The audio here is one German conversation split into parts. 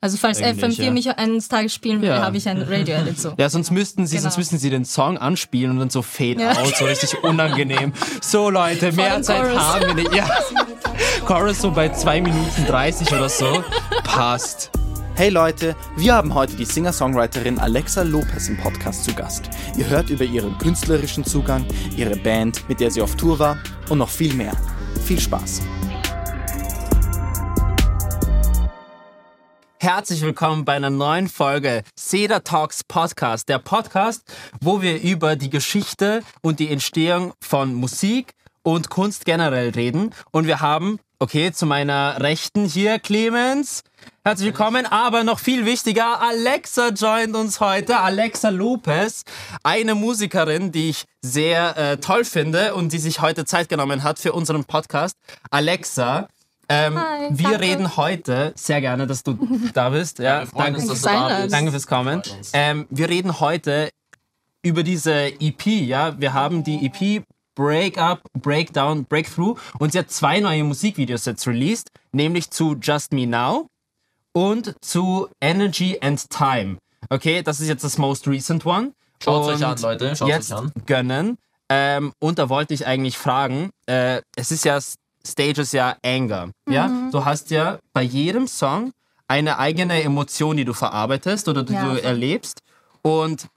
Also falls Eigentlich, FM4 ja. mich eines Tages spielen will, Ja. habe ich ein Radio-Edit so. Ja, sonst müssten sie, Genau. sonst müssten sie den Song anspielen und dann so Fade Ja. out, so richtig unangenehm. So Leute, mehr Zeit Chorus. haben wir nicht. Ja. Chorus so bei 2 Minuten 30 oder so. Passt. Hey Leute, wir haben heute die Singer-Songwriterin Alexa Lopez im Podcast zu Gast. Ihr hört über ihren künstlerischen Zugang, ihre Band, mit der sie auf Tour war und noch viel mehr. Viel Spaß! Herzlich willkommen bei einer neuen Folge Cedar Talks Podcast. Der Podcast, wo wir über die Geschichte und die Entstehung von Musik und Kunst generell reden. Und wir haben, okay, zu meiner Rechten hier Clemens. Herzlich willkommen, aber noch viel wichtiger, Alexa joint uns heute. Alexa Lopez, eine Musikerin, die ich sehr äh, toll finde und die sich heute Zeit genommen hat für unseren Podcast. Alexa, ähm, Hi, wir danke. reden heute, sehr gerne, dass du da bist. Ja, danke, dass du da bist. danke fürs Kommen. Ähm, wir reden heute über diese EP. Ja, wir haben die EP Break Up, Breakdown, Breakthrough und sie hat zwei neue Musikvideos jetzt released, nämlich zu Just Me Now und zu Energy and Time. Okay, das ist jetzt das most recent one. Schaut's euch an, Leute, schaut's jetzt euch an. gönnen. Ähm, und da wollte ich eigentlich fragen, äh, es ist ja, Stage ist ja Anger. Ja, du hast ja bei jedem Song eine eigene Emotion, die du verarbeitest oder die Ja, du erlebst. Und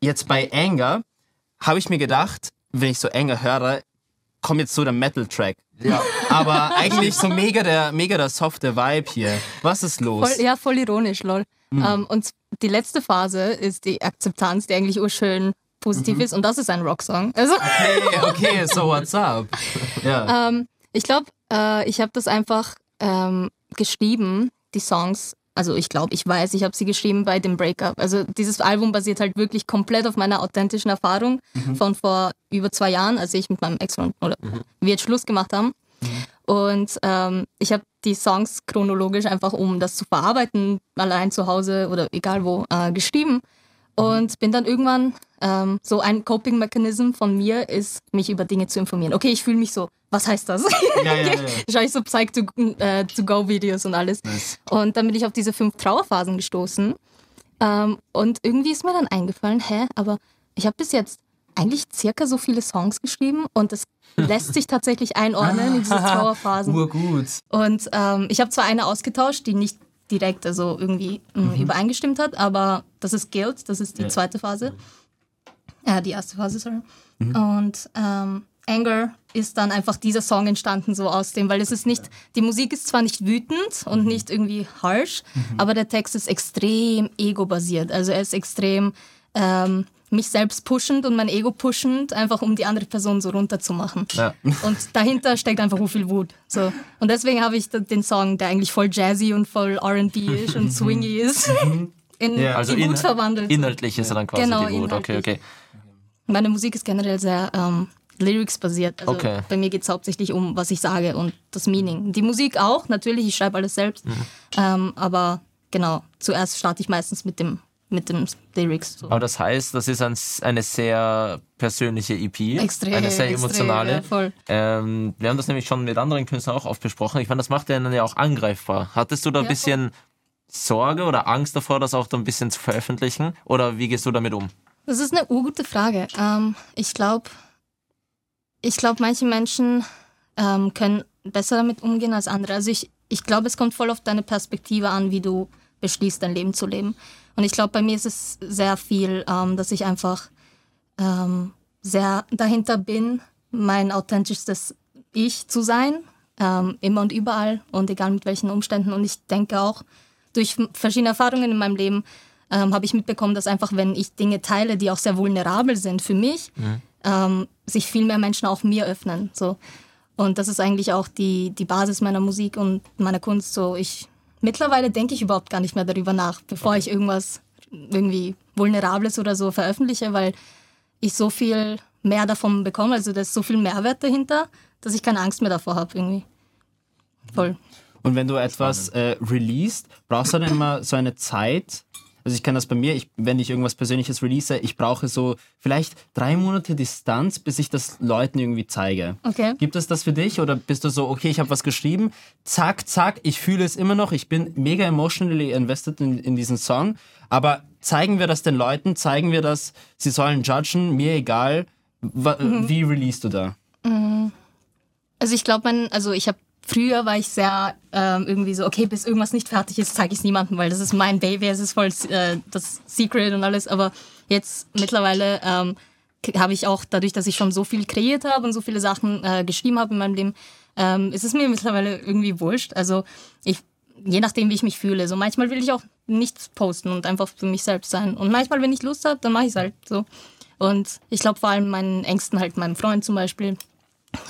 jetzt bei Anger habe ich mir gedacht, wenn ich so Anger höre, kommt jetzt so der Metal-Track. Ja. Aber eigentlich so mega der, mega der softe Vibe hier. Was ist los? Voll, ja, voll ironisch, lol. Ähm, und die letzte Phase ist die Akzeptanz, die eigentlich urschön positiv ist. Und das ist ein Rocksong. Also, Okay, okay, so what's up? Ja. ähm, ich glaube, äh, ich habe das einfach ähm, geschrieben, die Songs. Also ich glaube, ich weiß, ich habe sie geschrieben bei dem Breakup. Also dieses Album basiert halt wirklich komplett auf meiner authentischen Erfahrung von vor über zwei Jahren, als ich mit meinem Ex-Freund oder wir jetzt Schluss gemacht haben. Und ähm, ich habe die Songs chronologisch einfach, um das zu verarbeiten, allein zu Hause oder egal wo, äh, geschrieben. Und bin dann irgendwann, ähm, so ein Coping-Mechanism von mir ist, mich über Dinge zu informieren. Okay, ich fühle mich so, was heißt das? Ja, ja, ja. Schaue ich so Psych-to-Go-Videos und alles. Nice. Und dann bin ich auf diese fünf Trauerphasen gestoßen. Ähm, und irgendwie ist mir dann eingefallen, hä, aber ich habe bis jetzt eigentlich circa so viele Songs geschrieben und das lässt sich tatsächlich einordnen in diese Trauerphasen. Urgut. Und ähm, ich habe zwar eine ausgetauscht, die nicht direkt also irgendwie ähm, übereingestimmt hat, aber das ist Guilt, das ist die zweite Phase. Äh, die erste Phase, sorry. Und ähm, Anger ist dann einfach dieser Song entstanden, so aus dem, weil es ist nicht, die Musik ist zwar nicht wütend und nicht irgendwie harsh, aber der Text ist extrem ego-basiert. Also er ist extrem ähm, mich selbst pushend und mein Ego pushend, einfach um die andere Person so runterzumachen. Ja. Und dahinter steckt einfach so viel Wut. So. Und deswegen habe ich den Song, der eigentlich voll jazzy und voll RB ist und swingy ist, in Ja. Also die in, Wut verwandelt. inhaltlich ist er dann quasi Genau, die Wut. Okay, okay. Meine Musik ist generell sehr ähm, lyrics-basiert. Also Okay. bei mir geht es hauptsächlich um, was ich sage und das Meaning. Die Musik auch, natürlich, ich schreibe alles selbst. Mhm. Ähm, aber genau, zuerst starte ich meistens mit dem, mit dem Lyrics. So. Aber das heißt, das ist ein, eine sehr persönliche EP. Extrem, Eine sehr extrem, emotionale. ja, voll. Ähm, wir haben das nämlich schon mit anderen Künstlern auch oft besprochen. Ich meine, das macht einen ja auch angreifbar. Hattest du da ein Ja, bisschen Sorge oder Angst davor, das auch da ein bisschen zu veröffentlichen? Oder wie gehst du damit um? Das ist eine urgute Frage. Ähm, ich glaube, ich glaube, manche Menschen ähm, können besser damit umgehen als andere. Also ich, ich glaube, es kommt voll auf deine Perspektive an, wie du beschließt, dein Leben zu leben. Und ich glaube, bei mir ist es sehr viel, ähm, dass ich einfach ähm, sehr dahinter bin, mein authentischstes Ich zu sein, ähm, immer und überall und egal mit welchen Umständen. Und ich denke auch, durch verschiedene Erfahrungen in meinem Leben ähm, habe ich mitbekommen, dass einfach, wenn ich Dinge teile, die auch sehr vulnerabel sind für mich, ähm, sich viel mehr Menschen auch mir öffnen. So. Und das ist eigentlich auch die, die Basis meiner Musik und meiner Kunst. So, ich, mittlerweile denke ich überhaupt gar nicht mehr darüber nach, bevor ich irgendwas irgendwie Vulnerables oder so veröffentliche, weil ich so viel mehr davon bekomme. Also da ist so viel Mehrwert dahinter, dass ich keine Angst mehr davor habe irgendwie. Voll. Und wenn du etwas äh, released, brauchst du dann immer so eine Zeit, also ich kenne das bei mir, ich, wenn ich irgendwas Persönliches release, ich brauche so vielleicht drei Monate Distanz, bis ich das Leuten irgendwie zeige. Okay. Gibt es das für dich oder bist du so, okay, ich habe was geschrieben, zack, zack, ich fühle es immer noch, ich bin mega emotionally invested in, in diesen Song, aber zeigen wir das den Leuten, zeigen wir das, sie sollen judgen, mir egal, Wa- wie release du da? Also ich glaube, man, also ich habe früher war ich sehr ähm, irgendwie so, okay, bis irgendwas nicht fertig ist, zeige ich es niemandem, weil das ist mein Baby, es ist voll äh, das Secret und alles. Aber jetzt mittlerweile ähm, habe ich auch dadurch, dass ich schon so viel kreiert habe und so viele Sachen äh, geschrieben habe in meinem Leben, ähm, ist es mir mittlerweile irgendwie wurscht. Also ich je nachdem, wie ich mich fühle. So manchmal will ich auch nichts posten und einfach für mich selbst sein. Und manchmal, wenn ich Lust habe, dann mache ich es halt so. Und ich glaube vor allem meinen Ängsten, halt meinem Freund zum Beispiel,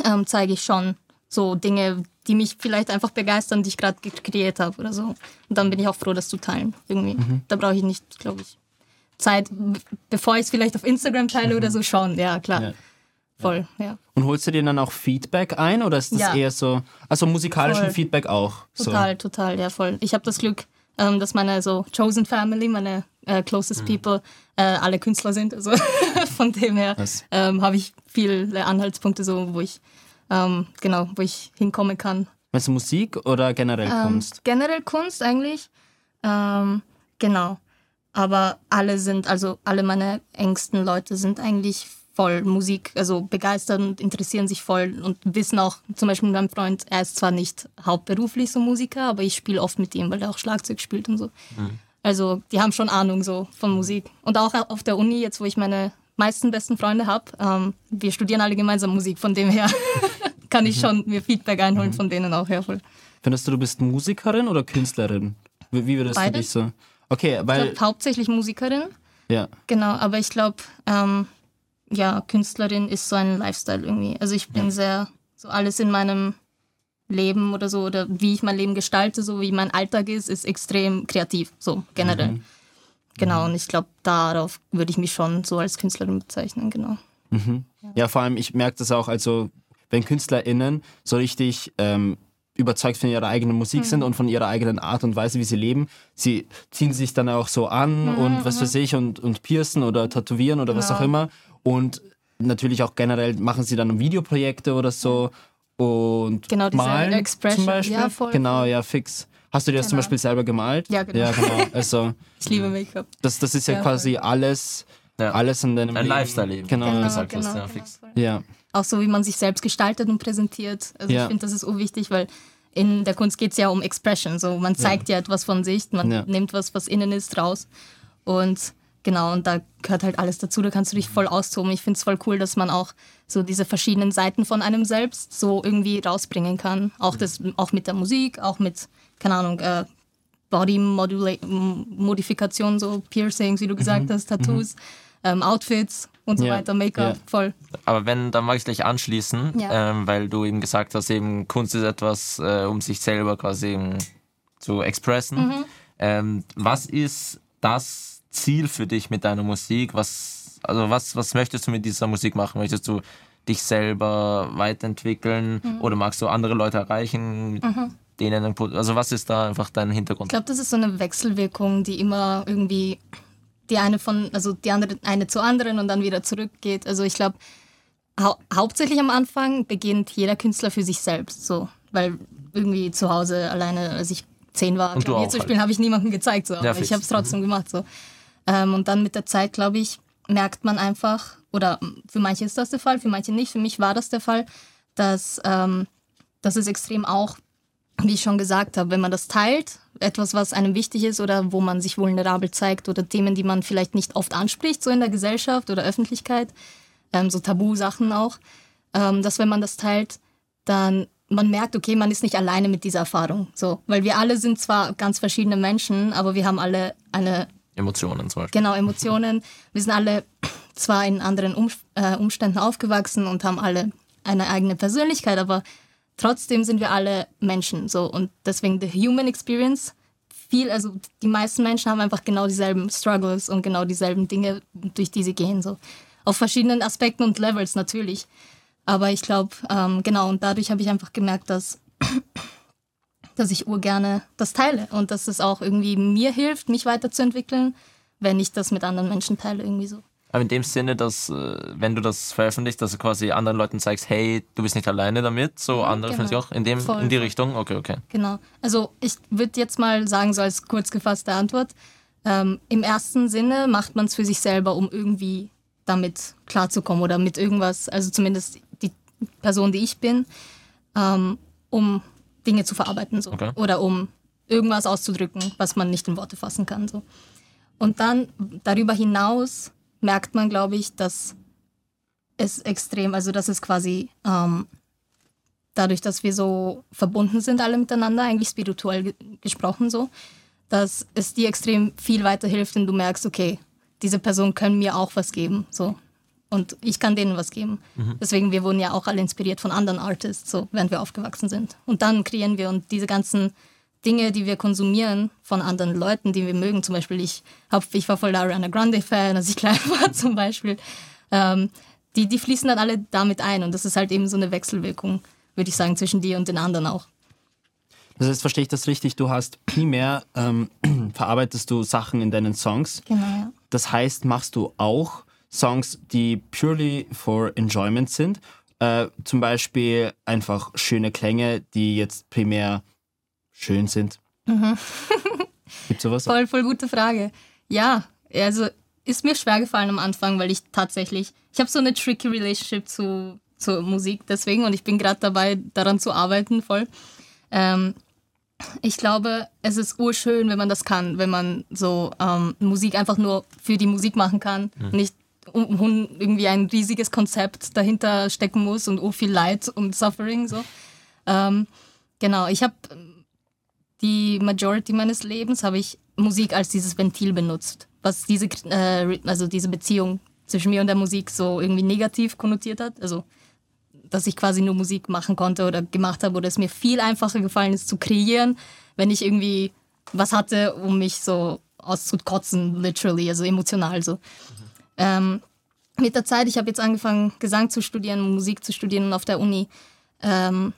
ähm, zeige ich schon so Dinge, die mich vielleicht einfach begeistern, die ich gerade ge- kreiert habe oder so. Und dann bin ich auch froh, das zu teilen. Irgendwie. Da brauche ich nicht, glaube ich, Zeit, bevor ich es vielleicht auf Instagram teile oder so, schon. Ja, klar. Ja. Voll, ja. Und holst du dir dann auch Feedback ein oder ist das Ja. eher so, also musikalischen Voll. Feedback auch? Total, total, ja, voll. Ich habe das Glück, ähm, dass meine so Chosen Family, meine äh, closest people, äh, alle Künstler sind. Also von dem her ähm, habe ich viele Anhaltspunkte, so, wo ich ähm, genau, wo ich hinkommen kann. Meinst du Musik oder generell Ähm, Kunst? generell Kunst eigentlich. Ähm, genau. Aber alle sind, also alle meine engsten Leute sind eigentlich voll Musik, also begeistert und interessieren sich voll und wissen auch, zum Beispiel mein Freund, er ist zwar nicht hauptberuflich so Musiker, aber ich spiele oft mit ihm, weil er auch Schlagzeug spielt und so. Also die haben schon Ahnung so von Musik. Und auch auf der Uni, jetzt wo ich meine meisten besten Freunde habe, ähm, wir studieren alle gemeinsam Musik, von dem her kann ich schon mir Feedback einholen von denen auch, ja voll. Findest du, du bist Musikerin oder Künstlerin? Wie, wie würdest du Beides. dich so? Okay, Ich weil, glaube hauptsächlich Musikerin, ja. genau, aber ich glaube, ähm, ja, Künstlerin ist so ein Lifestyle irgendwie. Also ich bin sehr, so alles in meinem Leben oder so, oder wie ich mein Leben gestalte, so wie mein Alltag ist, ist extrem kreativ, so generell. Genau, und ich glaube, darauf würde ich mich schon so als Künstlerin bezeichnen, genau. Ja, vor allem, ich merke das auch, also wenn KünstlerInnen so richtig ähm, überzeugt von ihrer eigenen Musik sind und von ihrer eigenen Art und Weise, wie sie leben, sie ziehen sich dann auch so an und was weiß ich und, und piercen oder tätowieren oder was Genau. auch immer. Und natürlich auch generell machen sie dann Videoprojekte oder so und Genau, malen Expression. zum Beispiel. Ja, voll, genau, ja, fix. Hast du dir das zum Genau. Beispiel selber gemalt? Ja, genau. Ja, genau. Also Ich liebe Make-up. das, das ist ja, Ja, quasi alles, Ja. alles in deinem Ein Leben. Lifestyle-Leben. Genau. Genau, gesagt hast, genau, ja, genau, fix. voll. Ja. Auch so, wie man sich selbst gestaltet und präsentiert. Also Ja. ich finde, das ist urwichtig, weil in der Kunst geht es ja um Expression. So, man zeigt ja, etwas von sich, man Ja. nimmt was, was innen ist, raus. Und genau, und da gehört halt alles dazu, da kannst du dich voll austoben. Ich finde es voll cool, dass man auch so diese verschiedenen Seiten von einem selbst so irgendwie rausbringen kann. Auch, das, auch mit der Musik, auch mit, keine Ahnung, äh, Body Modula- M- Modifikation, so Piercings, wie du gesagt hast, Tattoos, ähm, Outfits und so Ja, weiter, Make-up, ja. voll. Aber wenn, dann mag ich gleich anschließen, Ja. ähm, weil du eben gesagt hast, eben Kunst ist etwas, äh, um sich selber quasi eben zu expressen. Mhm. Ähm, was ist das Ziel für dich mit deiner Musik? Was, also was, was möchtest du mit dieser Musik machen? Möchtest du dich selber weiterentwickeln Mhm. oder magst du andere Leute erreichen, mit denen, also was ist da einfach dein Ich Hintergrund? glaube, das ist so eine Wechselwirkung, die immer irgendwie die eine von, also die andere, eine zur anderen und dann wieder zurückgeht. Also ich glaube, hau hauptsächlich am Anfang beginnt jeder Künstler für sich selbst, so, weil irgendwie zu Hause alleine, als ich zehn war, Klavier zu halt. spielen, habe ich niemandem gezeigt, so, aber fix. ich habe es trotzdem gemacht, so. Ähm, und dann mit der Zeit, glaube ich, merkt man einfach, oder für manche ist das der Fall, für manche nicht, für mich war das der Fall, dass, ähm, dass es extrem auch wie ich schon gesagt habe, wenn man das teilt, etwas, was einem wichtig ist oder wo man sich vulnerabel zeigt oder Themen, die man vielleicht nicht oft anspricht, so in der Gesellschaft oder Öffentlichkeit, ähm, so Tabu-Sachen auch, ähm, dass wenn man das teilt, dann man merkt, okay, man ist nicht alleine mit dieser Erfahrung, so, weil wir alle sind zwar ganz verschiedene Menschen, aber wir haben alle eine Emotionen zum Beispiel. genau Emotionen. Wir sind alle zwar in anderen um, äh, Umständen aufgewachsen und haben alle eine eigene Persönlichkeit, aber trotzdem sind wir alle Menschen so und deswegen the human experience viel also die meisten Menschen haben einfach genau dieselben Struggles und genau dieselben Dinge durch die sie gehen so auf verschiedenen Aspekten und Levels natürlich aber ich glaube ähm, genau und dadurch habe ich einfach gemerkt dass dass ich urgerne das teile und dass es auch irgendwie mir hilft, mich weiterzuentwickeln, wenn ich das mit anderen Menschen teile, irgendwie so. Aber in dem Sinne, dass äh, wenn du das veröffentlichst, dass du quasi anderen Leuten zeigst, hey, du bist nicht alleine damit, so andere genau. sich auch in, dem, Voll, in die. Richtung. Okay, okay. Genau. Also ich würde jetzt mal sagen, so als kurz gefasste Antwort, ähm, im ersten Sinne macht man es für sich selber, um irgendwie damit klarzukommen oder mit irgendwas, also zumindest die Person, die ich bin, ähm, um Dinge zu verarbeiten so. Okay. oder um irgendwas auszudrücken, was man nicht in Worte fassen kann. So. Und dann darüber hinaus merkt man, glaube ich, dass es extrem, also dass es quasi ähm, dadurch, dass wir so verbunden sind alle miteinander, eigentlich spirituell ge gesprochen so, dass es dir extrem viel weiterhilft, wenn du merkst, okay, diese Personen können mir auch was geben, so. Und ich kann denen was geben. Deswegen, wir wurden ja auch alle inspiriert von anderen Artists, so, während wir aufgewachsen sind. Und dann kreieren wir und diese ganzen Dinge, die wir konsumieren von anderen Leuten, die wir mögen. Zum Beispiel, ich, hab, ich war voll Ariana Grande-Fan, als ich klein war zum Beispiel. Ähm, die, die fließen dann alle damit ein. Und das ist halt eben so eine Wechselwirkung, würde ich sagen, zwischen dir und den anderen auch. Das heißt, verstehe ich das richtig? Du hast primär ähm, verarbeitest du Sachen in deinen Songs. Genau, ja. Das heißt, machst du auch Songs, die purely for enjoyment sind. Äh, zum Beispiel einfach schöne Klänge, die jetzt primär schön sind. Gibt sowas? Voll, voll gute Frage. Ja, also ist mir schwer gefallen am Anfang, weil ich tatsächlich, ich habe so eine tricky Relationship zu, zur Musik deswegen und ich bin gerade dabei, daran zu arbeiten voll. Ähm, ich glaube, es ist urschön, wenn man das kann, wenn man so ähm, Musik einfach nur für die Musik machen kann, nicht um, um irgendwie ein riesiges Konzept dahinter stecken muss und oh viel Leid und Suffering so. Ähm, genau, ich habe die Majority meines Lebens habe ich Musik als dieses Ventil benutzt, was diese, äh, also diese Beziehung zwischen mir und der Musik so irgendwie negativ konnotiert hat. Also, dass ich quasi nur Musik machen konnte oder gemacht habe oder es mir viel einfacher gefallen ist zu kreieren, wenn ich irgendwie was hatte, um mich so auszukotzen, literally, also emotional so. Ähm, mit der Zeit, ich habe jetzt angefangen, Gesang zu studieren, Musik zu studieren und auf der Uni. Ähm,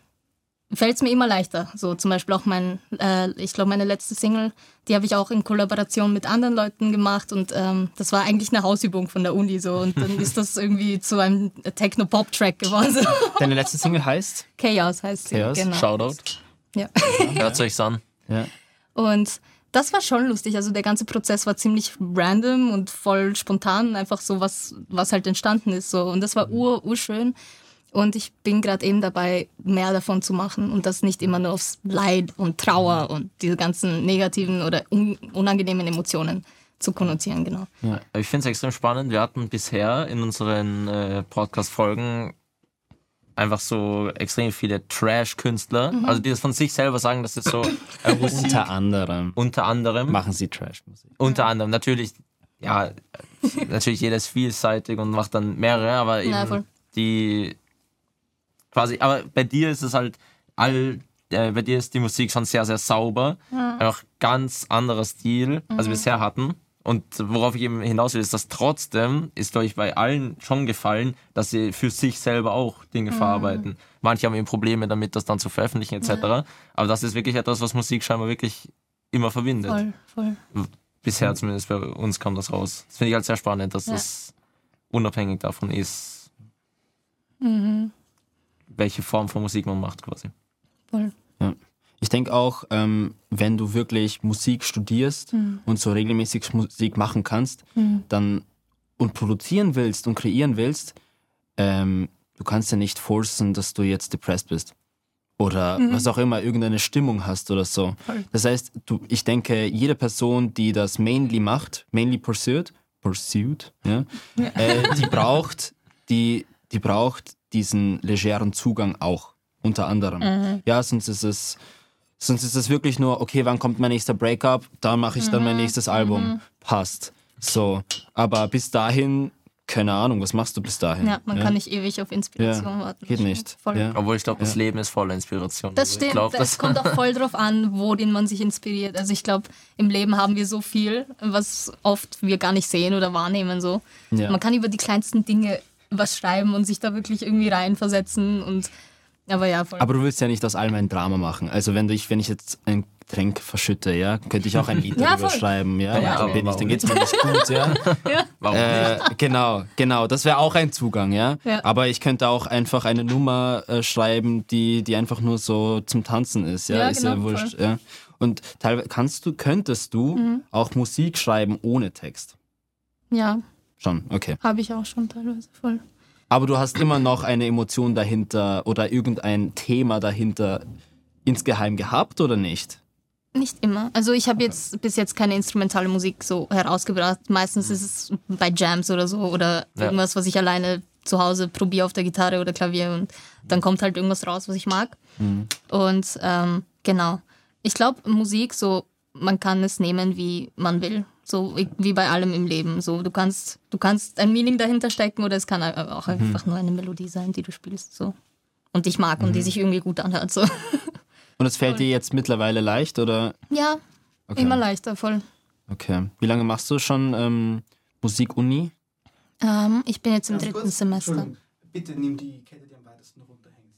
fällt es mir immer leichter. So zum Beispiel auch mein, äh, ich glaube, meine letzte Single, die habe ich auch in Kollaboration mit anderen Leuten gemacht und ähm, das war eigentlich eine Hausübung von der Uni so und dann ist das irgendwie zu einem Techno-Pop-Track geworden. So. Deine letzte Single heißt? Chaos heißt sie. Chaos. Genau. Shoutout. Ja. Hört euch an. Ja. Und das war schon lustig. Also der ganze Prozess war ziemlich random und voll spontan, einfach so was, was halt entstanden ist. So. Und das war ur, urschön. Und ich bin gerade eben dabei, mehr davon zu machen und das nicht immer nur aufs Leid und Trauer und diese ganzen negativen oder un unangenehmen Emotionen zu konnotieren, genau. Ich finde es extrem spannend. Wir hatten bisher in unseren äh, Podcast-Folgen einfach so extrem viele Trash-Künstler, also die das von sich selber sagen, dass es so äh, Unter anderem. Unter anderem. Machen sie Trash-Musik. Unter anderem, natürlich, ja, natürlich jeder ist vielseitig und macht dann mehrere, aber eben Ja, die quasi, aber bei dir ist es halt all, äh, bei dir ist die Musik schon sehr, sehr sauber, einfach ganz anderer Stil, als wir bisher hatten. Und worauf ich eben hinaus will, ist, dass trotzdem ist, glaube ich, bei allen schon gefallen, dass sie für sich selber auch Dinge verarbeiten. Manche haben eben Probleme damit, das dann zu veröffentlichen, etc. Aber das ist wirklich etwas, was Musik scheinbar wirklich immer verbindet. Voll, voll. Bisher zumindest bei uns kam das raus. Das finde ich halt sehr spannend, dass Ja. das unabhängig davon ist, Mhm. welche Form von Musik man macht quasi. Voll. Ja. Ich denke auch, ähm, wenn du wirklich Musik studierst und so regelmäßig Musik machen kannst, dann und produzieren willst und kreieren willst, ähm, du kannst ja nicht forcen, dass du jetzt depressed bist. Oder was auch immer, irgendeine Stimmung hast oder so. Das heißt, du, ich denke, jede Person, die das mainly macht, mainly pursued, pursued, ja, Äh, die braucht, die, die braucht diesen legeren Zugang auch, unter anderem. Ja, sonst ist es, sonst ist es wirklich nur, okay, wann kommt mein nächster Breakup? Da mache ich dann mein nächstes Album. Passt. So. Aber bis dahin, keine Ahnung, was machst du bis dahin? Ja, man kann nicht ewig auf Inspiration Ja, warten. geht Das nicht. Ja. Obwohl ich glaube, das Leben ist voller Inspiration. Das Also stimmt. Glaub, es das kommt auch voll drauf an, worin man sich inspiriert. Also ich glaube, im Leben haben wir so viel, was oft wir gar nicht sehen oder wahrnehmen. So. Ja. Man kann über die kleinsten Dinge was schreiben und sich da wirklich irgendwie reinversetzen. Und Aber ja, voll. Aber du willst ja nicht aus allem ein Drama machen. Also wenn ich, wenn ich jetzt ein Getränk verschütte, ja, könnte ich auch ein Lied Ja, darüber voll. schreiben, ja. Ja, dann, bin ich, dann geht's mir nicht gut, ja. Warum? Äh, genau, genau. Das wäre auch ein Zugang, ja? Ja. Aber ich könnte auch einfach eine Nummer äh, schreiben, die, die einfach nur so zum Tanzen ist, ja. Ja, ist ja genau, wurscht, ja. Und teilweise kannst du, könntest du Mhm. auch Musik schreiben ohne Text. ja, Schon, okay. habe ich auch schon teilweise voll. Aber du hast immer noch eine Emotion dahinter oder irgendein Thema dahinter insgeheim gehabt oder nicht? Nicht immer. Also ich habe jetzt bis jetzt keine instrumentale Musik so herausgebracht. Meistens ist es bei Jams oder so oder Ja. irgendwas, was ich alleine zu Hause probiere auf der Gitarre oder Klavier und dann kommt halt irgendwas raus, was ich mag. Und ähm, genau. Ich glaube, Musik, so man kann es nehmen, wie man will. So wie bei allem im Leben. So du kannst, du kannst ein Meaning dahinter stecken oder es kann auch einfach nur eine Melodie sein, die du spielst. So. Und ich mag und die sich irgendwie gut anhört. So. Und es fällt dir jetzt mittlerweile leicht oder? Ja, Okay. immer leichter, voll. Okay. Wie lange machst du schon ähm, Musikuni? Ähm, ich bin jetzt im dritten Semester. Bitte nimm die Kette, die am weitesten runterhängt.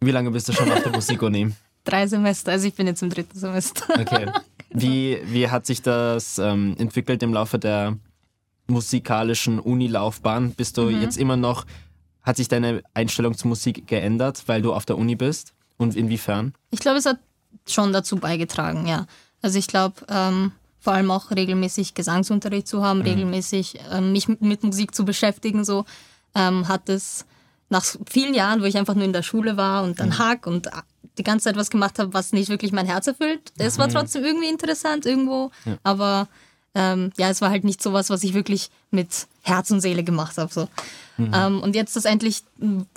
Wie lange bist du schon auf der Musikuni? Drei Semester, also ich bin jetzt im dritten Semester. Okay. Wie, wie hat sich das ähm, entwickelt im Laufe der musikalischen Unilaufbahn? Bist du jetzt immer noch, hat sich deine Einstellung zur Musik geändert, weil du auf der Uni bist? Und inwiefern? Ich glaube, es hat schon dazu beigetragen, ja. Also ich glaube, ähm, vor allem auch regelmäßig Gesangsunterricht zu haben, regelmäßig ähm, mich mit, Musik zu beschäftigen, so ähm, hat es nach vielen Jahren, wo ich einfach nur in der Schule war und dann Hack und die ganze Zeit was gemacht habe, was nicht wirklich mein Herz erfüllt. Es war trotzdem irgendwie interessant irgendwo, aber ähm, ja, es war halt nicht sowas, was ich wirklich mit Herz und Seele gemacht habe. So. Ähm, und jetzt das endlich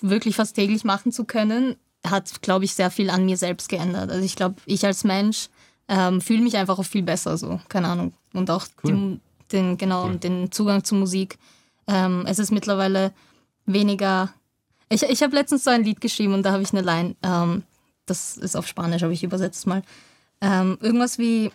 wirklich fast täglich machen zu können, hat, glaube ich, sehr viel an mir selbst geändert. Also ich glaube, ich als Mensch ähm, fühle mich einfach auch viel besser so, keine Ahnung. Und auch die, den, genau, den Zugang zur Musik. Ähm, es ist mittlerweile weniger. Ich, ich habe letztens so ein Lied geschrieben und da habe ich eine Line, ähm, das ist auf Spanisch, aber ich übersetze es mal. Ähm, irgendwas wie,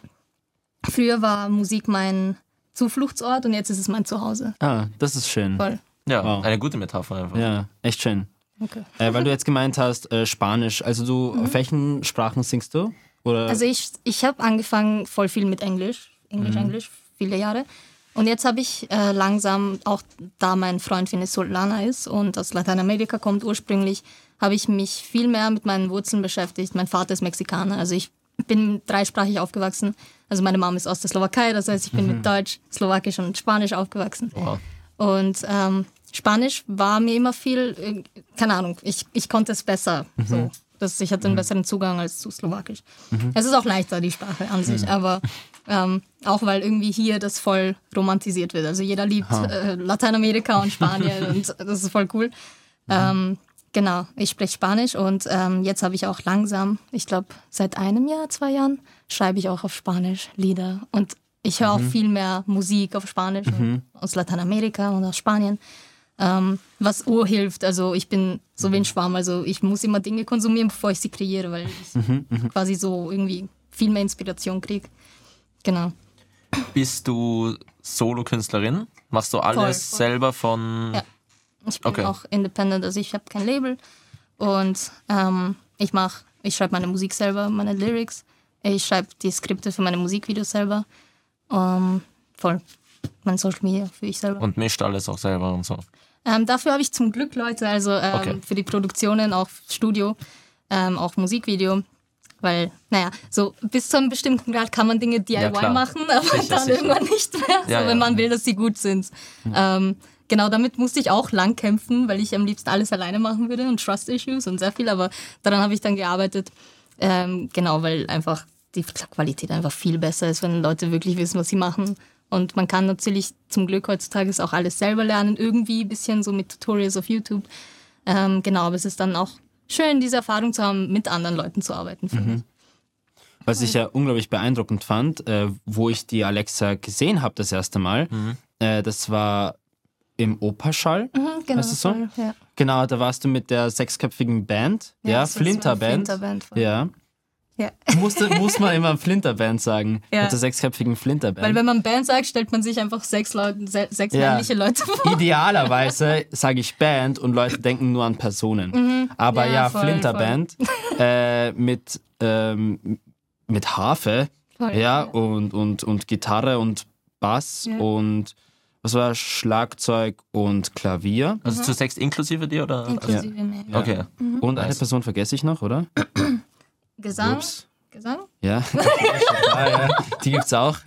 früher war Musik mein Zufluchtsort und jetzt ist es mein Zuhause. Ah, das ist schön. Voll. Ja, Wow. eine gute Metapher einfach. Ja, echt schön. Okay. Äh, weil du jetzt gemeint hast, äh, Spanisch. Also du, auf welchen Sprachen singst du? Oder? Also ich, ich habe angefangen voll viel mit Englisch, Englisch, Englisch, viele Jahre. Und jetzt habe ich äh, langsam, auch da mein Freund Venezolana ist und aus Lateinamerika kommt ursprünglich, habe ich mich viel mehr mit meinen Wurzeln beschäftigt. Mein Vater ist Mexikaner, also ich bin dreisprachig aufgewachsen. Also meine Mom ist aus der Slowakei, das heißt, ich bin mit Deutsch, Slowakisch und Spanisch aufgewachsen. Wow. Und ähm, Spanisch war mir immer viel, äh, keine Ahnung, ich, ich konnte es besser. So. Das, ich hatte einen besseren Zugang als zu Slowakisch. Es ist auch leichter, die Sprache an sich, aber ähm, auch weil irgendwie hier das voll romantisiert wird. Also jeder liebt äh, Lateinamerika und Spanien und das ist voll cool. Ähm, genau, ich spreche Spanisch und ähm, jetzt habe ich auch langsam, ich glaube seit einem Jahr, zwei Jahren, schreibe ich auch auf Spanisch Lieder und ich höre auch viel mehr Musik auf Spanisch aus Lateinamerika und aus Spanien. Ähm, was Ohr hilft. Also ich bin so wie ein Schwamm. Also ich muss immer Dinge konsumieren, bevor ich sie kreiere, weil ich quasi so irgendwie viel mehr Inspiration kriege. Genau. Bist du Solokünstlerin? Machst du alles voll. selber von. Ja. Ich bin Okay. auch independent, also ich habe kein Label und ähm, ich mache, ich schreibe meine Musik selber, meine Lyrics. Ich schreibe die Skripte für meine Musikvideos selber. Ähm, voll. Mein Social Media für ich selber. Und mischt alles auch selber und so. Ähm, dafür habe ich zum Glück Leute, also ähm, Okay. für die Produktionen, auch Studio, ähm, auch Musikvideo. Weil, naja, so bis zu einem bestimmten Grad kann man Dinge DIY klar. machen, aber Sicher, dann sicher. irgendwann nicht mehr, Ja, so, ja. wenn man will, dass sie gut sind. Ähm, genau, damit musste ich auch lang kämpfen, weil ich am liebsten alles alleine machen würde und Trust Issues und sehr viel, aber daran habe ich dann gearbeitet. Ähm, genau, weil einfach die Qualität einfach viel besser ist, wenn Leute wirklich wissen, was sie machen. Und man kann natürlich zum Glück heutzutage auch alles selber lernen, irgendwie ein bisschen so mit Tutorials auf YouTube. Ähm, genau, aber es ist dann auch schön, diese Erfahrung zu haben, mit anderen Leuten zu arbeiten. finde ich. Was ich ja unglaublich beeindruckend fand, äh, wo ich die Alexa gesehen habe das erste Mal, äh, das war im Operschall. Mhm, genau, Weißt du so? voll, ja. Genau, da warst du mit der sechsköpfigen Band, ja, das eine Flinterband. Flinterband, voll. ja. Ja. Musste, muss man immer Flinterband sagen. Ja. Mit der sechsköpfigen Flinterband. Weil wenn man Band sagt, stellt man sich einfach sechs, Leute, se sechs Ja. männliche Leute vor. Idealerweise sage ich Band und Leute denken nur an Personen. Aber Ja, ja, voll, Flinterband äh, mit, ähm, mit Harfe Voll, ja, ja. Und, und, und Gitarre und Bass Ja. und was war Schlagzeug und Klavier. Also zu sechs inklusive dir oder? Inklusive mehr. Okay. Und eine Person vergesse ich noch, oder? Gesang. Ups. Gesang? Ja, ah, ja. die gibt's auch.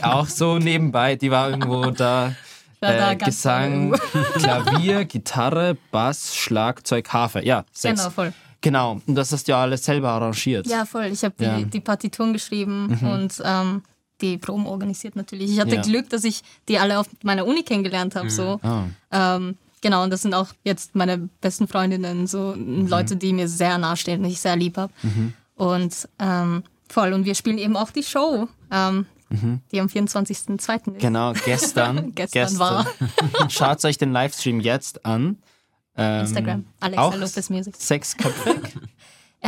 Auch so nebenbei, die war irgendwo da. Äh, Gesang, Klavier, Gitarre, Bass, Schlagzeug, Harfe. Ja, sechs. Genau, voll. Genau, und das hast du ja alles selber arrangiert. Ja, voll. Ich habe die, Ja. Mhm. die Partituren geschrieben und ähm, die Proben organisiert natürlich. Ich hatte Ja. Glück, dass ich die alle auf meiner Uni kennengelernt habe. So. Ah. Ähm, genau, und das sind auch jetzt meine besten Freundinnen, so Mhm. Leute, die mir sehr nahestehen und ich sehr lieb habe. Und ähm, voll. Und wir spielen eben auch die Show, ähm, die am 24.02. ist. Genau, gestern. Gestern war. Schaut euch den Livestream jetzt an. Ähm, Instagram, Alexa Lopez Music. Sechsköpfig.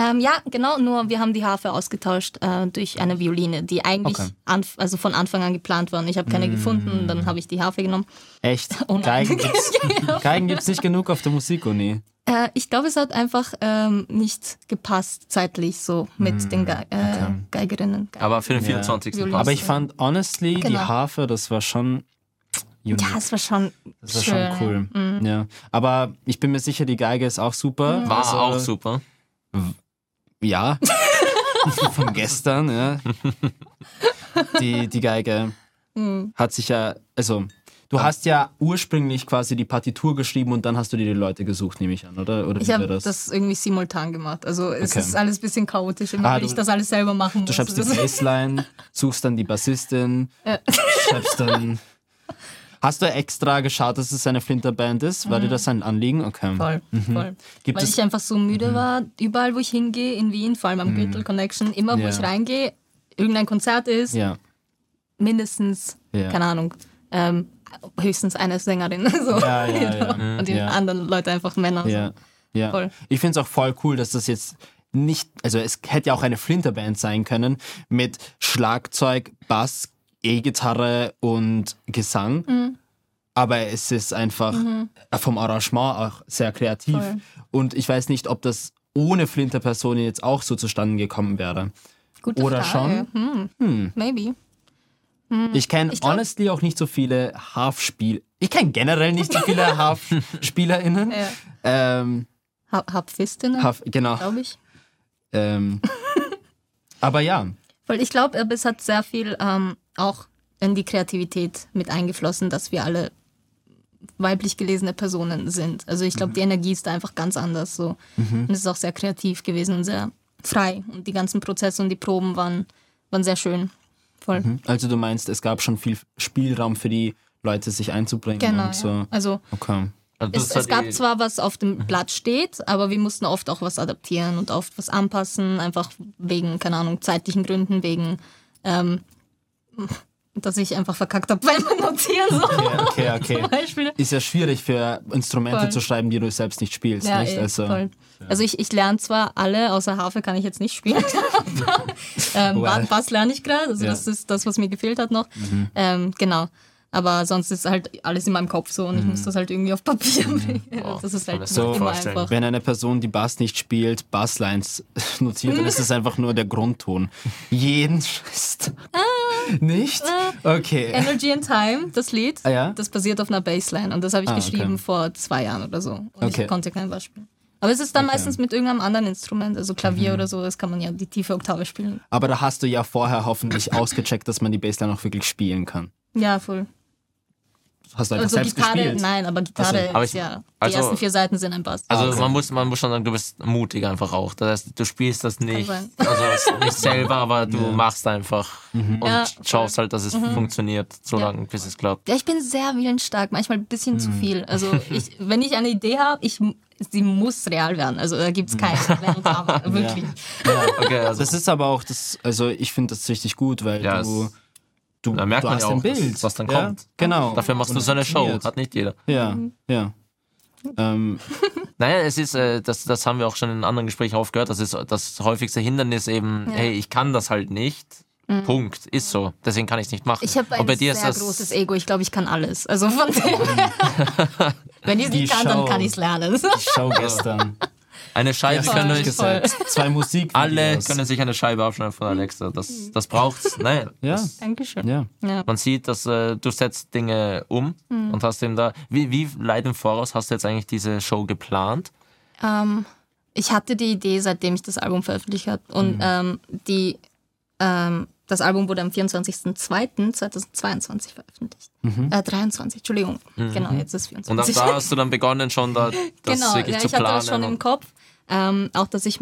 Ähm, ja, genau, nur wir haben die Harfe ausgetauscht äh, durch eine Violine, die eigentlich Okay. also von Anfang an geplant war. Und ich habe keine gefunden, dann habe ich die Harfe genommen. Echt. Oh nein. Geigen gibt's, Geigen gibt's nicht genug auf der Musikuni. Äh, ich glaube, es hat einfach ähm, nicht gepasst zeitlich so mit den Ge äh, Geigerinnen. Aber für den 24. Violin. passt. Aber ich fand, honestly, die Genau. Harfe, das war schon unique. ja, es war schon das war schön. schon cool. Ja. Aber ich bin mir sicher, die Geige ist auch super. War Also, auch super. Ja. Von gestern, ja. Die, die Geige Hm. hat sich ja, also du hast ja ursprünglich quasi die Partitur geschrieben und dann hast du dir die Leute gesucht, nehme ich an, oder? Oder Ich habe das? das? irgendwie simultan gemacht. Also es Okay. ist alles ein bisschen chaotisch, immer Ah, wenn du- ich das alles selber machen muss. Du schreibst die Bassline, suchst dann die Bassistin, Ja. schreibst dann. Hast du extra geschaut, dass es eine Flinterband ist? War dir das ein Anliegen? Okay. Mhm. Voll, voll. Gibt Weil Mhm. ich einfach so müde war, überall wo ich hingehe, in Wien, vor allem am Gürtel Connection, immer wo Ja. ich reingehe, irgendein Konzert ist, Ja. mindestens, Ja. keine Ahnung, ähm, höchstens eine Sängerin. So. Ja, ja, ja. Und die anderen Leute einfach Männer. Ja, ja. Voll. Ich finde es auch voll cool, dass das jetzt nicht, also es hätte ja auch eine Flinterband sein können mit Schlagzeug, Bass, E-Gitarre und Gesang. Mhm. Aber es ist einfach vom Arrangement auch sehr kreativ. Voll. Und ich weiß nicht, ob das ohne Flinterperson jetzt auch so zustande gekommen wäre. Gute Oder Frage. Hm. Maybe. Ich kenne Ich glaub- honestly auch nicht so viele Harfspiel. Ich kenne generell nicht so viele Harfspielerinnen. Ja. Ähm, Hab, hab Fistinnen, Harf, genau. glaube ich. Ähm, aber ja, Weil ich glaube, es hat sehr viel ähm, auch in die Kreativität mit eingeflossen, dass wir alle weiblich gelesene Personen sind. Also ich glaube, die Energie ist da einfach ganz anders so. Und es ist auch sehr kreativ gewesen und sehr frei. Und die ganzen Prozesse und die Proben waren, waren sehr schön. Voll. also du meinst, es gab schon viel Spielraum für die Leute, sich einzubringen Genau. und so. Ja. Also Okay. Also es, es gab zwar was auf dem Blatt steht, aber wir mussten oft auch was adaptieren und oft was anpassen, einfach wegen, keine Ahnung, zeitlichen Gründen, wegen, ähm, dass ich einfach verkackt habe beim Notieren. So. Okay, okay, okay. Ist ja schwierig für Instrumente Voll. zu schreiben, die du selbst nicht spielst, Ja, nicht? eh, Also, voll. Also ich, ich lerne zwar alle, außer Harfe kann ich jetzt nicht spielen. ähm, Well. Bass lerne ich gerade, also Ja. das ist das, was mir gefehlt hat noch. Ähm, genau. Aber sonst ist halt alles in meinem Kopf so und ich muss das halt irgendwie auf Papier bringen. das ist halt So, einfach. wenn eine Person, die Bass nicht spielt, Basslines notiert, dann ist es einfach nur der Grundton. Jeden Scheiß. Nicht? Okay. Energy and Time, das Lied, Ah, ja? das basiert auf einer Bassline und das habe ich Ah, okay. geschrieben vor zwei Jahren oder so. Und Okay. ich konnte kein Bass spielen. Aber es ist dann meistens mit irgendeinem anderen Instrument, also Mhm. Klavier oder so, das kann man ja die tiefe Oktave spielen. Aber da hast du ja vorher hoffentlich ausgecheckt, dass man die Bassline auch wirklich spielen kann. Ja, voll. Hast du einfach Also selbst Gitarre, gespielt? nein, aber Gitarre Aber ist ja, die also- ersten vier Seiten sind ein Bass. Also Okay. man, muss, man muss schon sagen, du bist mutig einfach auch. Das heißt, du spielst das nicht, also nicht selber, aber du machst einfach und Ja. schaust halt, dass es funktioniert, so lange, bis es klappt. Ja, ich bin sehr willensstark, manchmal ein bisschen Hm. zu viel. Also ich, wenn ich eine Idee habe, ich, sie muss real werden. Also da gibt es keinen Wenn und Aber, wirklich. Okay, also Das ist aber auch das, also ich finde das richtig gut, weil Ja, du, du, da merkt du man hast ja ein auch, Bild, was- was dann ja? kommt. Genau. dafür machst Und du so eine Show, hat nicht jeder. Ja, ja. Ähm, Naja, es ist, äh, das, das haben wir auch schon in anderen Gesprächen aufgehört, das ist das häufigste Hindernis eben, hey, ich kann das halt nicht. Punkt. Ist so. Deswegen kann ich es nicht machen. Ich habe Und ein bei dir sehr großes Ego. Ich glaube, ich kann alles. Also von dem. Wenn ich es nicht kann, dann Show. kann ich es lernen. die Show gestern. Eine Scheibe Ja, können euch. Zwei Musik. alle können sich eine Scheibe abschneiden von Alexa. Das, das braucht's. Nein. Ja. Das, Dankeschön. Ja. Ja. man sieht, dass äh, du setzt Dinge um und hast eben da. Wie, wie weit im Voraus hast du jetzt eigentlich diese Show geplant? Ähm, ich hatte die Idee, seitdem ich das Album veröffentlicht habe. Und ähm, die, ähm, das Album wurde am 24.02.2022 veröffentlicht. Äh, 23, Entschuldigung. Genau, jetzt ist Und ab 24. da hast du dann begonnen, schon da das genau, wirklich ja, zu ich hatte planen. das schon im Kopf. Ähm, auch, dass ich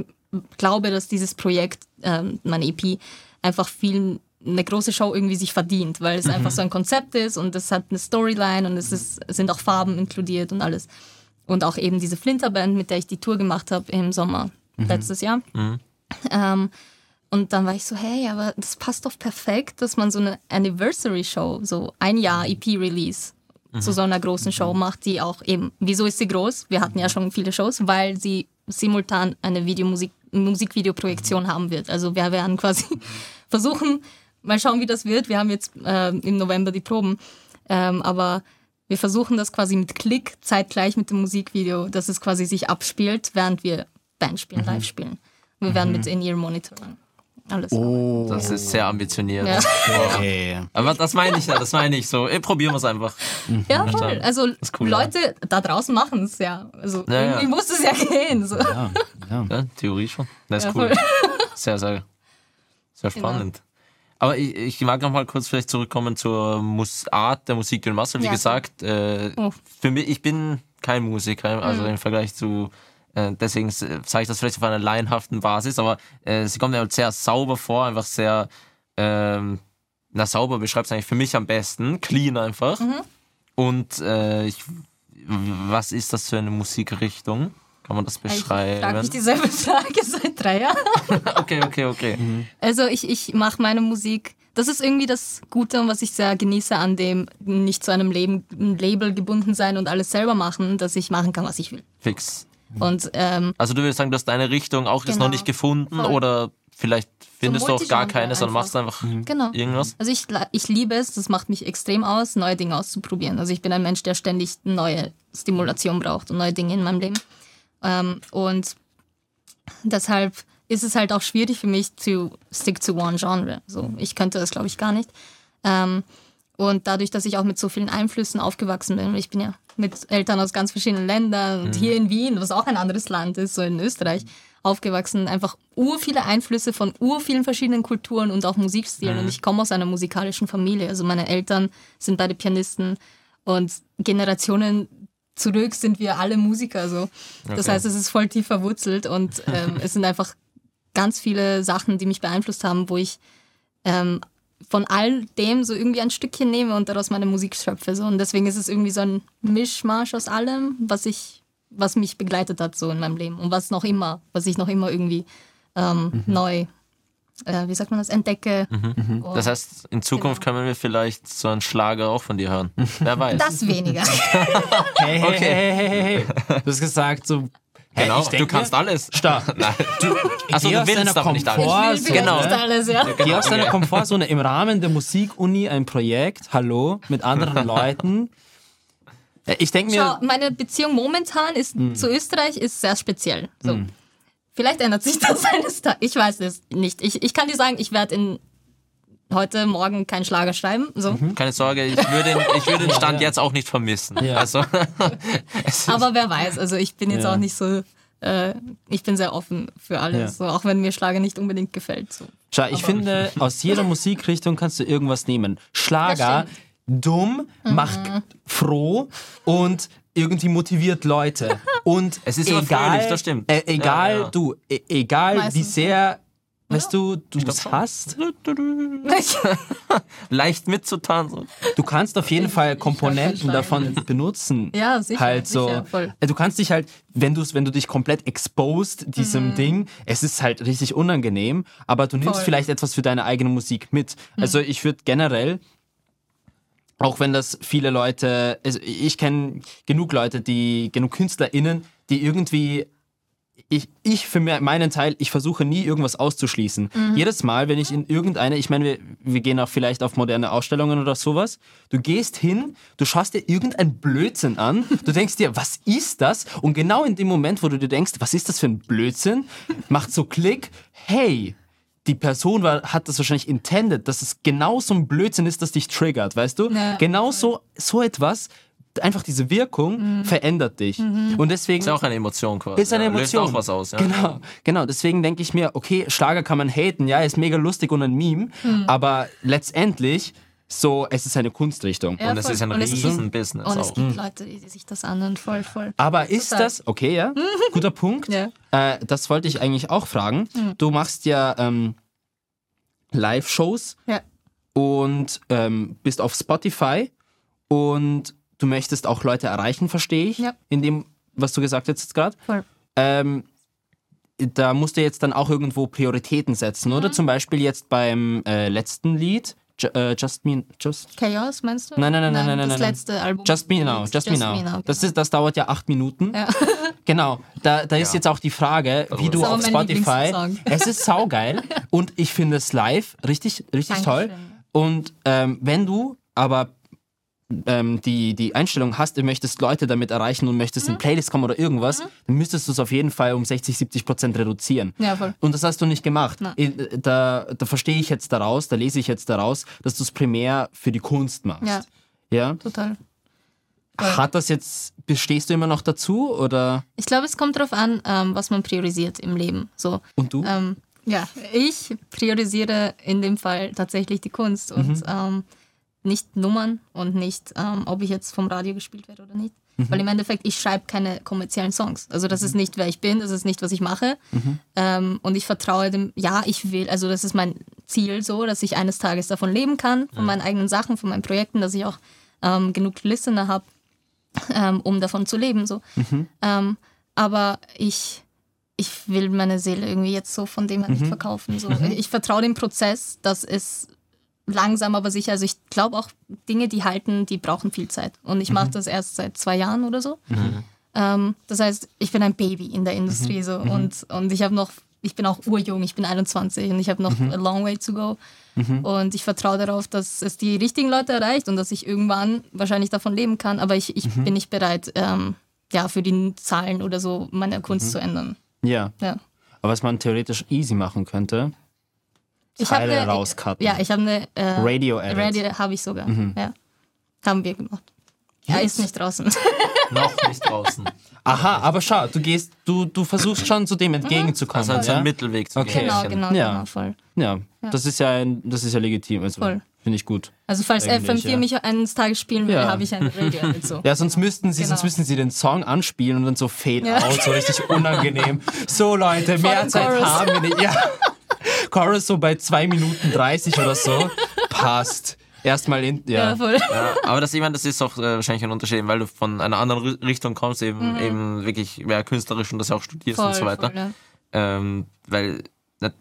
glaube, dass dieses Projekt, ähm, meine EP, einfach viel eine große Show irgendwie sich verdient, weil es einfach so ein Konzept ist und es hat eine Storyline und es, ist, es sind auch Farben inkludiert und alles. Und auch eben diese Flinterband, mit der ich die Tour gemacht habe im Sommer letztes Jahr. Ähm, und dann war ich so, hey, aber das passt doch perfekt, dass man so eine Anniversary-Show, so ein Jahr EP-Release zu so einer großen Show macht, die auch eben, wieso ist sie groß? Wir hatten ja schon viele Shows, weil sie simultan eine Videomusik, Musikvideoprojektion haben wird. Also wir werden quasi versuchen, mal schauen, wie das wird. Wir haben jetzt äh, im November die Proben, ähm, aber wir versuchen das quasi mit Klick zeitgleich mit dem Musikvideo, dass es quasi sich abspielt, während wir Band spielen, live spielen. Wir werden mit In-Ear-Monitoring alles. Oh. Das ist sehr ambitioniert. Ja. Hey. Aber das meine ich ja, das meine ich so. Ey, probieren wir es einfach. Ja, voll. Also cool, Leute da draußen machen es ja. Also Ja, ja. irgendwie muss es ja gehen. So. Ja, ja. Ja, Theorie schon. Das ist Ja, cool. voll. Sehr, sehr, sehr spannend. Aber ich, ich mag noch mal kurz vielleicht zurückkommen zur Mus Art der Musik, die du machst. Wie Ja, gesagt, äh, Oh. für mich, ich bin kein Musiker, also im Vergleich zu, deswegen sage ich das vielleicht auf einer laienhaften Basis, aber äh, sie kommt mir halt sehr sauber vor, einfach sehr, ähm, na sauber beschreibt es eigentlich für mich am besten, clean einfach. Und äh, ich, was ist das für eine Musikrichtung? Kann man das Ich frage beschreiben? mich dieselbe Frage seit drei Jahren. Okay, okay, okay. Also ich, ich mache meine Musik. Das ist irgendwie das Gute und was ich sehr genieße an dem nicht zu einem Leben, Label gebunden sein und alles selber machen, dass ich machen kann, was ich will. Fix. Und ähm, Also du würdest sagen, du hast deine Richtung auch jetzt Genau. noch nicht gefunden Voll. oder vielleicht findest du auch gar keine, sondern einfach. machst einfach genau. irgendwas? Also ich, ich liebe es, das macht mich extrem aus, neue Dinge auszuprobieren. Also ich bin ein Mensch, der ständig neue Stimulation braucht und neue Dinge in meinem Leben. Ähm, und deshalb ist es halt auch schwierig für mich zu stick to one genre. So, ich könnte das, glaube ich, gar nicht. Ähm, und dadurch, dass ich auch mit so vielen Einflüssen aufgewachsen bin, ich bin ja mit Eltern aus ganz verschiedenen Ländern und hier in Wien, was auch ein anderes Land ist, so in Österreich, aufgewachsen, einfach ur viele Einflüsse von ur vielen verschiedenen Kulturen und auch Musikstilen. Und ich komme aus einer musikalischen Familie. Also meine Eltern sind beide Pianisten und Generationen zurück sind wir alle Musiker. So. Das Okay. heißt, es ist voll tief verwurzelt und ähm, es sind einfach ganz viele Sachen, die mich beeinflusst haben, wo ich ähm, von all dem so irgendwie ein Stückchen nehme und daraus meine Musik schöpfe. So. Und deswegen ist es irgendwie so ein Mischmasch aus allem, was ich, was mich begleitet hat so in meinem Leben und was noch immer, was ich noch immer irgendwie ähm, neu, äh, wie sagt man das, entdecke. Und Das heißt, in Zukunft Genau. können wir vielleicht so einen Schlager auch von dir hören. Wer weiß. das weniger. Hey, hey, Okay. hey, hey, hey, hey. Du hast gesagt, so. Hey, genau, ich du denke, kannst alles. Stark. Nein. Also geh du willst aber nicht alles. Ich will Genau. nicht alles, ja. Geh aus deiner Komfortzone im Rahmen der Musikuni ein Projekt, hallo, mit anderen Leuten. Ich denke Schau, mir, meine Beziehung momentan ist Hm. zu Österreich ist sehr speziell. So. Vielleicht ändert sich das eines Tages. Ich weiß es nicht. Ich, ich kann dir sagen, ich werde in heute Morgen keinen Schlager schreiben. So. Mhm. Keine Sorge, ich würde, ich würde den Stand jetzt auch nicht vermissen. Ja. Also, Aber wer weiß, also ich bin jetzt Ja. auch nicht so, äh, ich bin sehr offen für alles, Ja. so, auch wenn mir Schlager nicht unbedingt gefällt. So. schau, ich finde, aus jeder Musikrichtung kannst du irgendwas nehmen. Schlager, dumm, macht froh und irgendwie motiviert Leute. Und Es ist egal, fröhlich, das stimmt. Äh, egal, Ja, ja. du, e egal wie Meistens. sehr, weißt du, du es hast, leicht mitzutanzen. du kannst auf jeden Fall Komponenten davon benutzen. Ja, sicher, Halt so. sicher, voll. Du kannst dich halt, wenn du wenn du dich komplett exposed diesem Ding, es ist halt richtig unangenehm, aber du nimmst Voll. vielleicht etwas für deine eigene Musik mit. Also ich würde generell auch wenn das viele Leute, also ich kenne genug Leute, die, genug KünstlerInnen, die irgendwie ich, ich für meinen Teil, ich versuche nie irgendwas auszuschließen. Jedes Mal, wenn ich in irgendeine, ich meine, wir, wir gehen auch vielleicht auf moderne Ausstellungen oder sowas, du gehst hin, du schaust dir irgendein Blödsinn an, du denkst dir, was ist das? Und genau in dem Moment, wo du dir denkst, was ist das für ein Blödsinn, macht so Klick, hey, die Person war, hat das wahrscheinlich intended, dass es genau so ein Blödsinn ist, das dich triggert, weißt du? Ja. Genau so, so etwas, einfach diese Wirkung verändert dich. Und deswegen Ist ja auch eine Emotion quasi. ist eine ja. Löst Emotion. auch was aus. Ja. Genau, genau. Deswegen denke ich mir, okay, Schlager kann man haten, ja, ist mega lustig und ein Meme, aber letztendlich so, es ist eine Kunstrichtung. Ja, Und es voll. ist ein Und es gibt- riesen Business Und es gibt Leute, die sich das anhören, voll, voll. Aber ist Total. das, okay, ja, guter Punkt. Ja. Äh, das wollte ich eigentlich auch fragen. Du machst ja ähm, Live-Shows Ja. und ähm, bist auf Spotify und du möchtest auch Leute erreichen, verstehe ich, Ja. in dem, was du gesagt hast jetzt gerade. Voll. Ähm, da musst du jetzt dann auch irgendwo Prioritäten setzen, Mhm. oder? Zum Beispiel jetzt beim äh, letzten Lied, äh, Just Me, Just, Chaos, meinst du? Nein, nein, nein, nein, nein, Das nein, nein. letzte Album. Just Me Now, Just, Me Now. Das, ist, das dauert ja acht Minuten. Ja. Genau, da, da ist Ja. jetzt auch die Frage, wie du auf Spotify. Es ist saugeil und ich finde es live richtig, richtig toll. Dankeschön. Und ähm, wenn du aber ähm, die, die Einstellung hast, du möchtest Leute damit erreichen und möchtest Mhm. in Playlist kommen oder irgendwas, dann müsstest du es auf jeden Fall um 60, 70 Prozent reduzieren. Ja, voll. Und das hast du nicht gemacht. Nein. I- Da, da verstehe ich jetzt daraus, da lese ich jetzt daraus, dass du es primär für die Kunst machst. Ja, ja? total. Hat das jetzt, bestehst du immer noch dazu oder? Ich glaube, es kommt darauf an, ähm, was man priorisiert im Leben. So, Und du? ähm, ja, ich priorisiere in dem Fall tatsächlich die Kunst und Mhm. ähm, nicht Nummern und nicht, ähm, ob ich jetzt vom Radio gespielt werde oder nicht. Mhm. Weil im Endeffekt, ich schreibe keine kommerziellen Songs. Also das ist nicht, wer ich bin, das ist nicht, was ich mache. Mhm. Ähm, und ich vertraue dem, ja, ich will, also das ist mein Ziel so, dass ich eines Tages davon leben kann, von meinen eigenen Sachen, von meinen Projekten, dass ich auch ähm, genug Listener habe, ähm, um davon zu leben. So. Ähm, aber ich, ich will meine Seele irgendwie jetzt so von dem her nicht verkaufen. So. Ich vertraue dem Prozess, dass es langsam aber sicher, also ich glaube auch Dinge, die halten, die brauchen viel Zeit. Und ich mache das erst seit zwei Jahren oder so. Ähm, das heißt, ich bin ein Baby in der Industrie so und, und ich habe noch, ich bin auch urjung, ich bin 21 und ich habe noch a long way to go. Und ich vertraue darauf, dass es die richtigen Leute erreicht und dass ich irgendwann wahrscheinlich davon leben kann. Aber ich, ich bin nicht bereit, ähm, ja, für die Zahlen oder so meine Kunst zu ändern. ja. Ja. Aber was man theoretisch easy machen könnte, Ich Teile eine- rauscutten. Ja, ich habe eine äh, Radio-Edit. Radio habe ich sogar. Ja. Haben wir gemacht. Ja, ist nicht draußen. Noch nicht draußen. Aha, aber schau, du gehst, du, du versuchst schon zu dem entgegenzukommen. Also halt so ja? einen Mittelweg zu Okay. gehen. genau, genau, Ja. genau, voll. ja, das ist ja, ein, das ist ja legitim. Also, Voll. Finde ich gut. Also falls Eigentlich, FM4 ja. mich eines Tages spielen will, Ja. habe ich ein Radio so. Ja, sonst müssten sie, Genau. sonst müssten sie den Song anspielen und dann so Fade Ja. out, so richtig unangenehm. So Leute, mehr Zeit Chorus. haben wir nicht. Ja. Chorus so bei 2 Minuten 30 oder so. Passt. Erstmal in, ja. Ja, voll. Ja, aber das, ich meine, das ist auch äh, wahrscheinlich ein Unterschied, weil du von einer anderen Ri- Richtung kommst, eben, eben wirklich mehr künstlerisch und das auch studierst Voll, und so weiter. voll, ja. Ähm, weil na,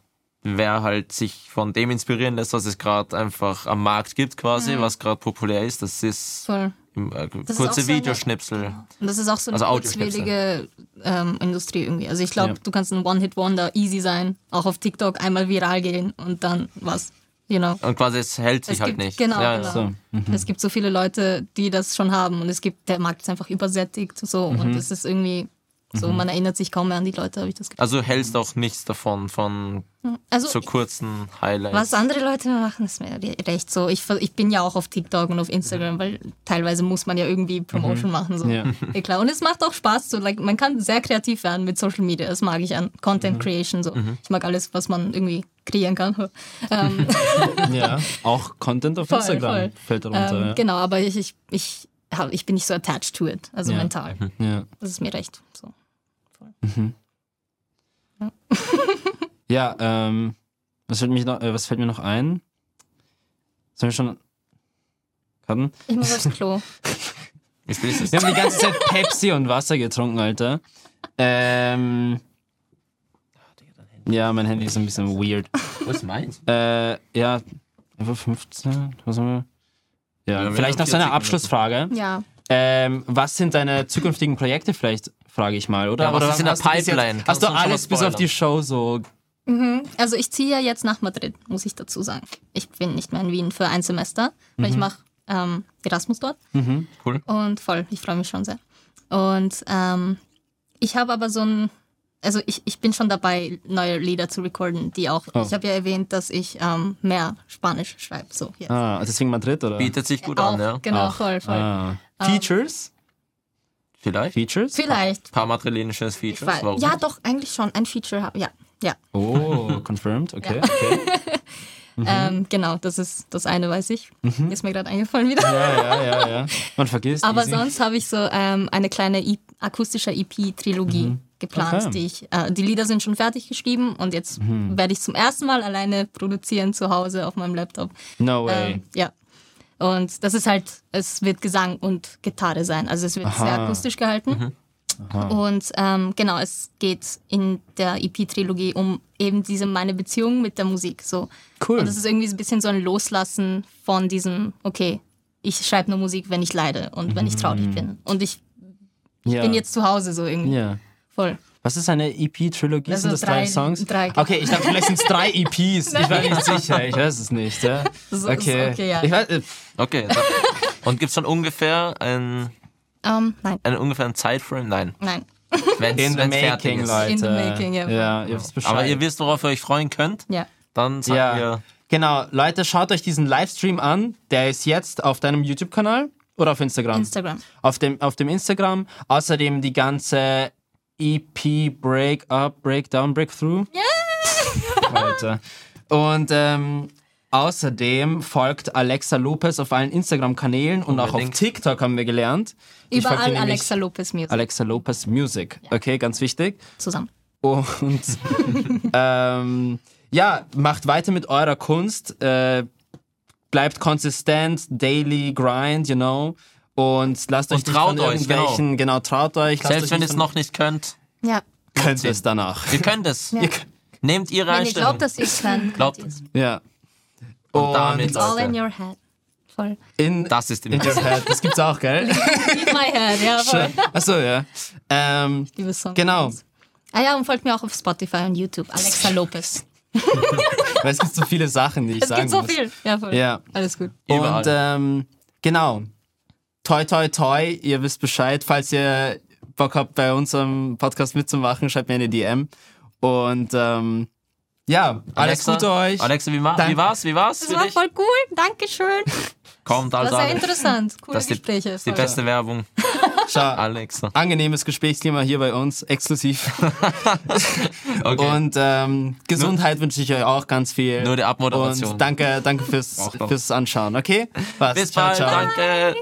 wer halt sich von dem inspirieren lässt, was es gerade einfach am Markt gibt, quasi, was gerade populär ist, das ist voll. Im, äh, kurze so eine- Videoschnipsel. Und das ist auch so eine Also kurzwillige ähm, Industrie irgendwie. Also ich glaube, Ja. du kannst ein One-Hit-Wonder easy sein, auch auf TikTok einmal viral gehen und dann was. You know. Und quasi es hält sich Es halt gibt- nicht. genau, ja, genau. So. Mhm. Es gibt so viele Leute, die das schon haben und es gibt, der Markt ist einfach übersättigt so Mhm. und es ist irgendwie so, man erinnert sich kaum mehr an die Leute, habe ich das Gefühl. Also du hältst auch nichts davon, von Also so kurzen Highlights. Was andere Leute machen, ist mir re- recht so. Ich, ich bin ja auch auf TikTok und auf Instagram, weil teilweise muss man ja irgendwie Promotion machen. So. Ja. Ja, klar. Und es macht auch Spaß. So. Like, man kann sehr kreativ werden mit Social Media. Das mag ich an Content Creation. So. Ich mag alles, was man irgendwie kreieren kann. ähm, ja. Auch Content auf voll, Instagram voll. fällt darunter. ähm, ja. Genau, aber ich, ich, ich, hab, ich bin nicht so attached to it. Also Ja. mental. Ja. Das ist mir recht. So. Ja, ähm, was fällt, mich noch, äh, was fällt mir noch ein? Sollen wir schon. Karten? Ich muss aufs Klo. Du das? Wir haben die ganze Zeit Pepsi und Wasser getrunken, Alter. Ähm. Ja, mein Handy ist ein bisschen weird. Wo ist meins? Äh, ja, einfach 15, was haben wir? Ja, wir vielleicht noch so eine 40 Abschlussfrage. Ja. Ähm, was sind deine zukünftigen Projekte vielleicht, frage ich mal, oder? Ja, was oder ist in der hast du bis Pipeline? Jetzt, hast du alles bis auf die Show so... Also ich ziehe ja jetzt nach Madrid, muss ich dazu sagen. Ich bin nicht mehr in Wien für ein Semester, weil ich mache ähm, Erasmus dort. Cool. Und voll, ich freue mich schon sehr. Und ähm, ich habe aber so ein, also ich, ich bin schon dabei, neue Lieder zu recorden, die auch, Oh. ich habe ja erwähnt, dass ich ähm, mehr Spanisch schreibe. So, jetzt. Ah, deswegen Madrid, oder? Bietet sich gut auch, an, ja. genau, Ach, voll, voll. Ah. Features? Vielleicht. Features? Vielleicht. Ein paar madrilenisches Ich Features. weiß, Warum? ja, doch, eigentlich schon ein Feature haben. Ja, ja. Oh, confirmed, okay. okay. Mhm. Ähm, genau, das ist das eine, weiß ich. Ist mir gerade eingefallen wieder. Ja, ja, ja, ja. Man vergisst. Aber easy. sonst habe ich so ähm, eine kleine e akustische EP-Trilogie geplant. Okay. Die, ich, äh, die Lieder sind schon fertig geschrieben und jetzt Mhm. werde ich zum ersten Mal alleine produzieren zu Hause auf meinem Laptop. No way. Ähm, ja. Und das ist halt, es wird Gesang und Gitarre sein. Also es wird Aha. sehr akustisch gehalten. Und ähm, genau, es geht in der EP-Trilogie um eben diese meine Beziehung mit der Musik. So. Cool. Und es ist irgendwie ein bisschen so ein Loslassen von diesem, okay, ich schreibe nur Musik, wenn ich leide und wenn ich traurig bin. Und ich ja. bin jetzt zu Hause so irgendwie. Ja. Voll. Was ist eine EP-Trilogie? Also sind das drei, drei- Songs? drei, genau. okay, ich dachte, vielleicht sind es drei EPs. Ich war nicht sicher. Ich weiß es nicht. Ja. So- Okay. so, okay, ja. Ich weiß, äh, Okay. Und gibt es schon ungefähr ein, Ähm, nein, einen ungefähren Zeitframe? Nein. nein. Wenn's, in the wenn's fertig making, ist. Leute. In the making, ja. Ja, ihr wisst Bescheid. Aber ihr wisst, worauf ihr euch freuen könnt. Ja. Dann sagen ja. wir Genau, Leute, schaut euch diesen Livestream an. Der ist jetzt auf deinem YouTube-Kanal oder auf Instagram? Instagram. Auf dem, auf dem Instagram. Außerdem die ganze EP Break-Up, Breakdown, Breakthrough. Yeah! Alter. Und ähm, außerdem folgt Alexa Lopez auf allen Instagram-Kanälen und auch auf. TikTok haben wir gelernt. Überall Alexa Lopez Music Alexa Lopez Music. Okay, ganz wichtig. zusammen. Und ähm, ja, macht weiter mit eurer Kunst. Äh, bleibt konsistent, daily grind, you know. Und lasst euch Und nicht traut von euch, irgendwelchen, genau. traut euch. Lasst Selbst euch wenn ihr nicht es noch nicht könnt, Ja. könnt ihr es danach. ihr könnt es. Ja. Ihr Nehmt ihre Wenn ihr Einstellung. glaubt, dass ihr es könnt, Glaubt ihr's. Ja. Und damit, It's all in your head. Voll. in, das ist die in your head. Das gibt's auch, gell? In my head, ja, voll. Achso, ja. Ähm, Liebe Song. Genau. Ah ja, und folgt mir auch auf Spotify und YouTube. Alexa Lopez. weil es gibt so viele Sachen, die ich Es sagen gibt so muss. viel. Ja, voll. Ja. Alles gut. Und ähm, genau. Toi, toi, toi. Ihr wisst Bescheid. Falls ihr Bock habt, bei unserem Podcast mitzumachen, schreibt mir eine DM. Und ähm, ja, alles Alexa, Gute euch. Alexa, wie, ma- wie war's? Wie war's Das war dich? voll cool. Dankeschön. Kommt Das also. war sehr interessant. Coole Das ist die, Gespräche. ist die beste Werbung. Ciao. Alexa. Angenehmes Gesprächsklima hier bei uns, exklusiv. Okay. Und ähm, Gesundheit wünsche ich euch auch ganz viel. Nur die Abmoderation. Und danke, danke fürs, fürs Anschauen, okay? Was? Bis ciao, bald. ciao. Danke.